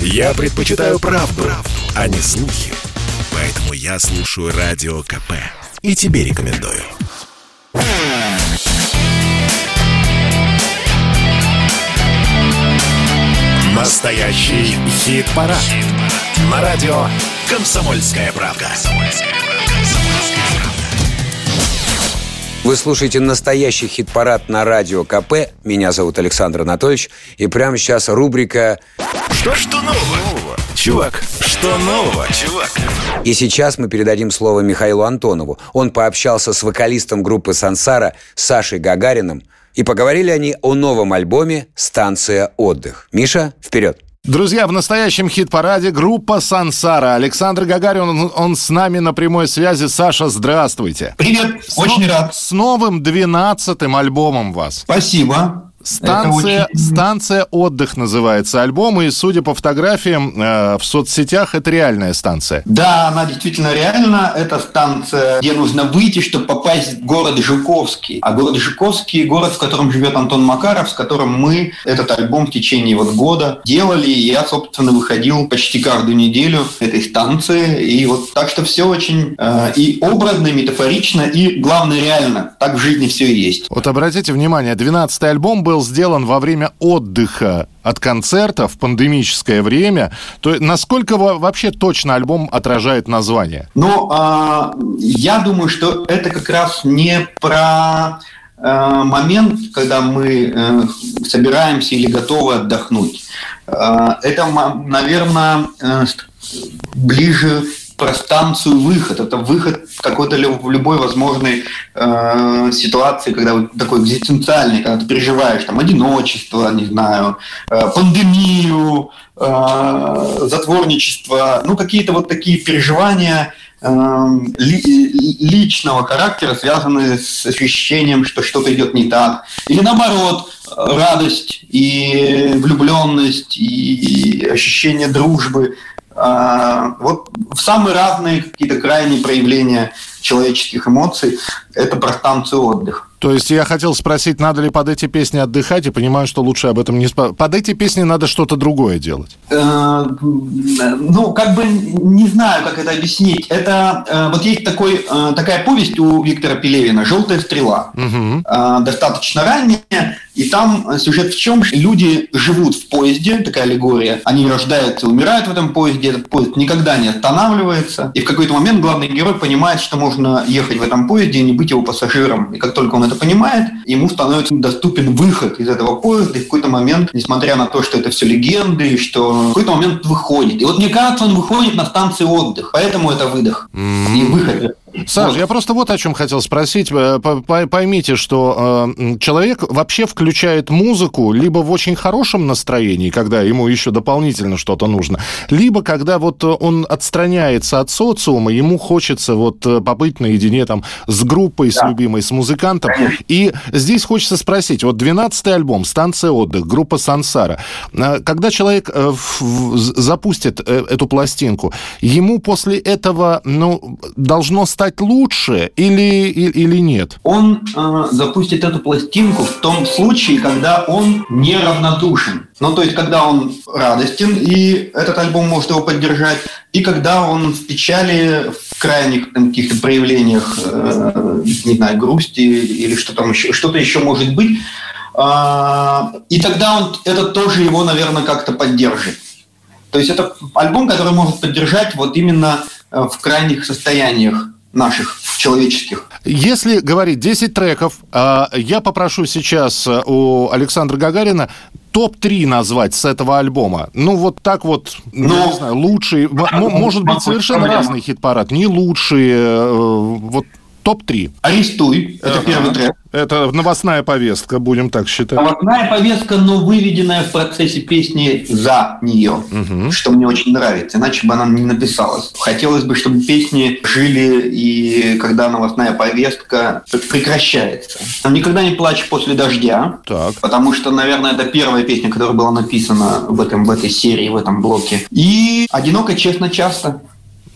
Я предпочитаю правду, правду, а не слухи. Поэтому я слушаю Радио КП. И тебе рекомендую. Настоящий хит-парад. На радио «Комсомольская правда». Вы слушаете настоящий хит-парад на радио КП. Меня зовут Александр Анатольевич. И прямо сейчас рубрика Что, что нового? Чувак, что нового, чувак? И сейчас мы передадим слово Михаилу Антонову. Он пообщался с вокалистом группы «Сансара» Сашей Гагариным. И поговорили они о новом альбоме «Станция отдых». Миша, вперед! Друзья, в настоящем хит-параде группа «Сансара». Александр Гагарин, он, он с нами на прямой связи. Саша, здравствуйте. Привет, С очень рад. С новым двенадцатым альбомом вас. Спасибо. Станция, Это очень- станция отдых называется альбом, и судя по фотографиям э, в соцсетях, это реальная станция. Да, она действительно реальна. Это станция, где нужно выйти, чтобы попасть в город Жуковский. А город Жуковский – город, в котором живет Антон Макаров, с которым мы этот альбом в течение вот года делали. И я, собственно, выходил почти каждую неделю этой станции. И вот так что все очень э, и образно, и метафорично, и, главное, реально. Так в жизни все и есть. Вот обратите внимание, 12-й альбом был сделан во время отдыха от концерта в пандемическое время. То насколько во- вообще точно альбом отражает название? Ну, а, я думаю, что это как раз не про э, момент, когда мы э, собираемся или готовы отдохнуть. Э, это, наверное, ближе про станцию выход. Это выход в какой-то в любой возможной э, ситуации, когда вот такой экзистенциальный, когда ты переживаешь там одиночество, не знаю, э, пандемию, э, затворничество, ну какие-то вот такие переживания э, ли- личного характера, связанные с ощущением, что что-то идет не так. Или наоборот, радость и влюбленность и ощущение дружбы. А, Вот в самые разные какие-то крайние проявления человеческих эмоций это про станцию отдыха. То есть я хотел спросить, надо ли под эти песни отдыхать, и понимаю, что лучше об этом не спрашивать. Под эти песни надо что-то другое делать. Э, Ну, как бы не знаю, как это объяснить. Это э, вот есть такой, э, такая повесть у Виктора Пелевина «Желтая стрела». Э, достаточно ранняя, и там э, сюжет в чем? Люди живут в поезде, такая аллегория, они рождаются, умирают в этом поезде, этот поезд никогда не останавливается, и в какой-то момент главный герой понимает, что можно ехать в этом поезде и не быть его пассажиром, и как только он это понимает, ему становится доступен выход из этого поезда, и в какой-то момент, несмотря на то, что это все легенды, что в какой-то момент выходит. И вот мне кажется, он выходит на станции отдых, поэтому это выдох. И выход. Саш, я просто вот о чем хотел спросить. Э, по- по- Поймите, что э, человек вообще включает музыку либо в очень хорошем настроении, когда ему еще дополнительно что-то нужно, либо когда вот э, он отстраняется от социума, ему хочется вот побыть наедине там с группой, с любимой, с музыкантом. И здесь хочется спросить, вот 12-й альбом «Станция отдых», группа «Сансара», когда человек запустит эту пластинку, ему после этого, ну, должно стать лучше или, или нет? он э, запустит эту пластинку в том случае, когда он неравнодушен. Ну, то есть, когда он радостен, и этот альбом может его поддержать, и когда он в печали, в крайних каких-то проявлениях, э, не знаю, грусти или что там еще, что-то еще может быть, А, и тогда он, это тоже его, наверное, как-то поддержит. То есть это альбом, который может поддержать вот именно э, в крайних состояниях наших человеческих. Если говорить 10 треков, а, я попрошу сейчас э, у Александра Гагарина топ-3 назвать с этого альбома. Ну, вот так вот, ну, Ну, не знаю, лучший, м- может быть, совершенно разный хит-парад, не лучшие, э, вот топ-3. «Арестуй» — это первый трек. Это новостная повестка, будем так считать. Новостная повестка, но выведенная в процессе песни за нее, что мне очень нравится, иначе бы она не написалась. Хотелось бы, чтобы песни жили, и когда новостная повестка прекращается. «Никогда не плачь после дождя», Так. потому что, наверное, это первая песня, которая была написана в, этом, в этой серии, в этом блоке. И «Одиноко, честно, часто».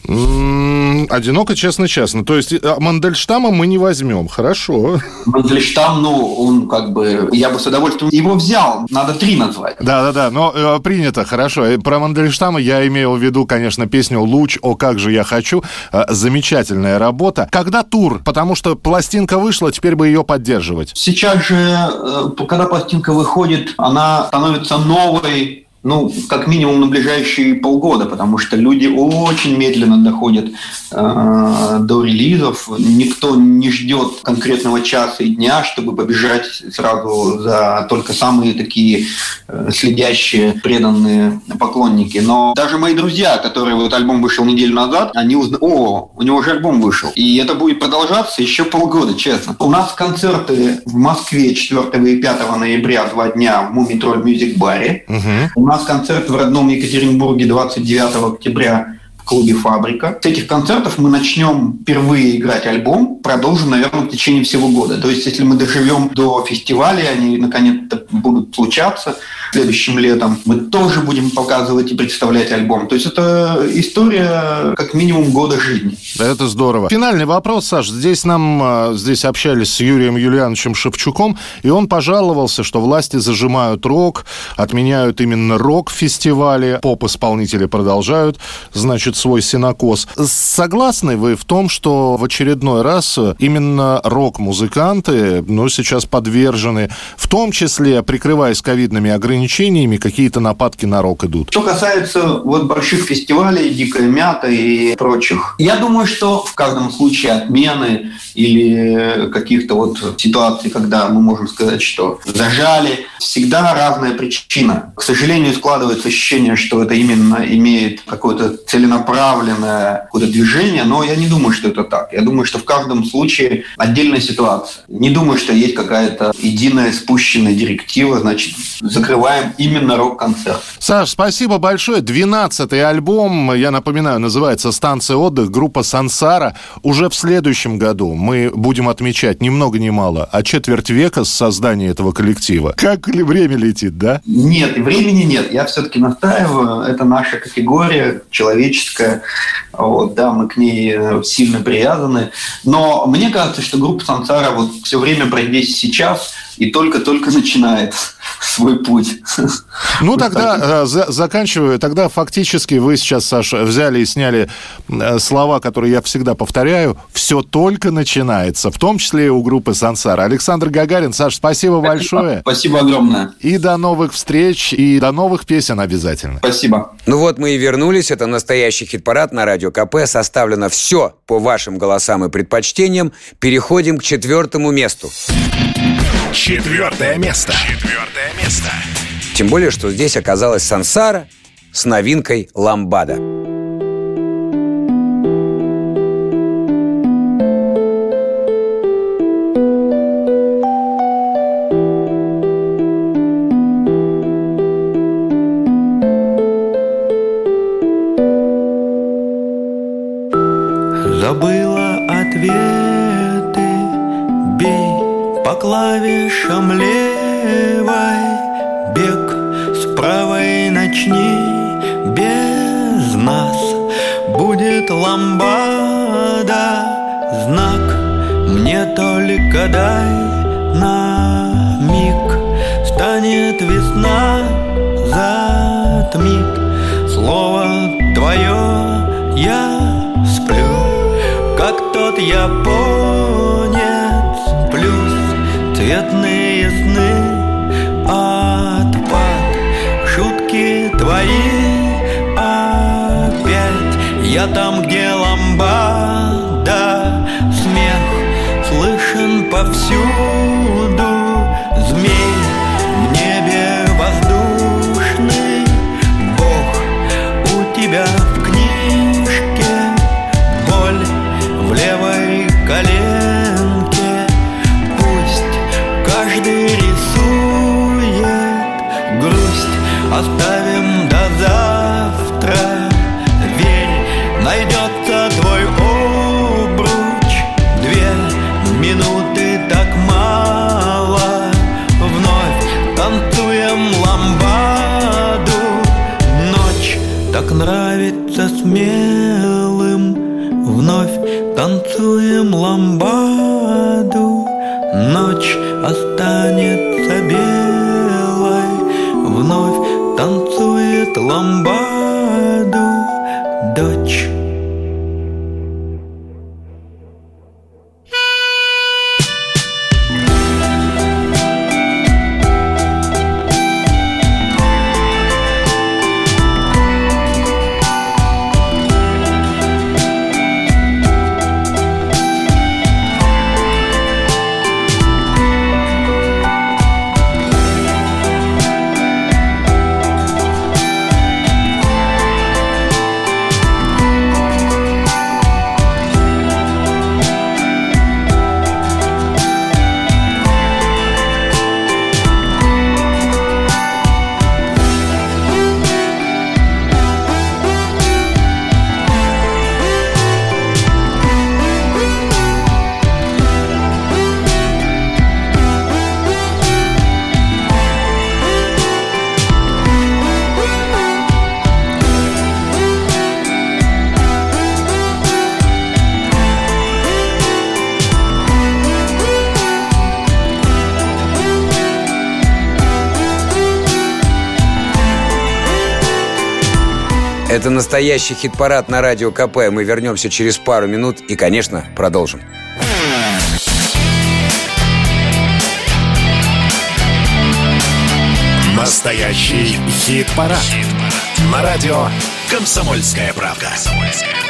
М, Одиноко, честно, честно. То есть э, Мандельштама мы не возьмем. Хорошо. Мандельштам, ну, он как бы... Я бы с удовольствием его взял. Надо три назвать. Да-да-да, но э, принято, хорошо. Про Мандельштама я имею в виду, конечно, песню «Луч, о, как же я хочу». Э, замечательная работа. Когда тур? Потому что пластинка вышла, теперь бы ее поддерживать. Сейчас же, э, когда пластинка выходит, она становится новой, ну, как минимум на ближайшие полгода, потому что люди очень медленно доходят э, до релизов. Никто не ждет конкретного часа и дня, чтобы побежать сразу за только самые такие э, следящие, преданные поклонники. Но даже мои друзья, которые вот альбом вышел неделю назад, они узнали, о, у него уже альбом вышел. И это будет продолжаться еще полгода, честно. У нас концерты в Москве 4 и 5 ноября, два дня в Мумий Тролль Мюзик Баре. Угу нас концерт в родном Екатеринбурге 29 октября клубе «Фабрика». С этих концертов мы начнем впервые играть альбом, продолжим, наверное, в течение всего года. То есть, если мы доживем до фестиваля, они наконец-то будут случаться – следующим летом. Мы тоже будем показывать и представлять альбом. То есть это история как минимум года жизни. Это здорово. Финальный вопрос, Саш. Здесь нам а, здесь общались с Юрием Юлиановичем Шевчуком, и он пожаловался, что власти зажимают рок, отменяют именно рок-фестивали, поп-исполнители продолжают, значит, свой синокос. Согласны вы в том, что в очередной раз именно рок-музыканты, ну, сейчас подвержены, в том числе, прикрываясь ковидными ограничениями, какие-то нападки на рок идут? Что касается вот больших фестивалей, «Дикая мята» и прочих, я думаю, что в каждом случае отмены или каких-то вот ситуаций, когда мы можем сказать, что зажали, всегда разная причина. К сожалению, складывается ощущение, что это именно имеет какое-то целенаправленное какое-то движение, но я не думаю, что это так. Я думаю, что в каждом случае отдельная ситуация. Не думаю, что есть какая-то единая спущенная директива, значит, закрываем именно рок-концерт. Саш, спасибо большое. 12-й альбом, я напоминаю, называется «Станция отдых», группа «Сансара». Уже в следующем году мы будем отмечать ни много ни мало, а четверть века с создания этого коллектива. Как ли время летит, да? Нет, времени нет. Я все-таки настаиваю. Это наша категория человеческая. Вот, да, мы к ней э, сильно привязаны. Но мне кажется, что группа «Сансара» вот все время про здесь сейчас и только-только начинает свой путь. Ну, тогда, э, за, заканчиваю, тогда фактически вы сейчас, Саша, взяли и сняли э, слова, которые я всегда повторяю. Все только начинается, в том числе и у группы «Сансара». Александр Гагарин, Саш, спасибо, спасибо большое. Спасибо огромное. И до новых встреч, и до новых песен обязательно. Спасибо. Ну вот мы и вернулись. Это настоящий хит-парад на Радио КП. Составлено все по вашим голосам и предпочтениям. Переходим к четвертому месту. Четвертое место. Четвертое место. Тем более, что здесь оказалась Сансара с новинкой «Ламбада». Забыла ответы, бей по клавишам левой. Бег с правой начни без нас Будет ламбада. Знак мне только дай на миг. Станет весна, затмит. Слово твое я сплю. Как тот я Цветные сны. Отпад. Шутки твои. Опять Я там, где ламбада. Смех Слышен повсюду. Змей Оставим до завтра. Верь, найдется твой обруч. Две минуты так мало. Вновь танцуем ламбаду. Ночь так нравится смелым. Вновь танцуем ламбаду Ночь останется белой Вновь танцует ламбаду Дочь Это настоящий хит-парад на радио КП. Мы вернемся через пару минут и, конечно, продолжим. Настоящий хит-парад. На радио «Комсомольская правка». «Комсомольская правка».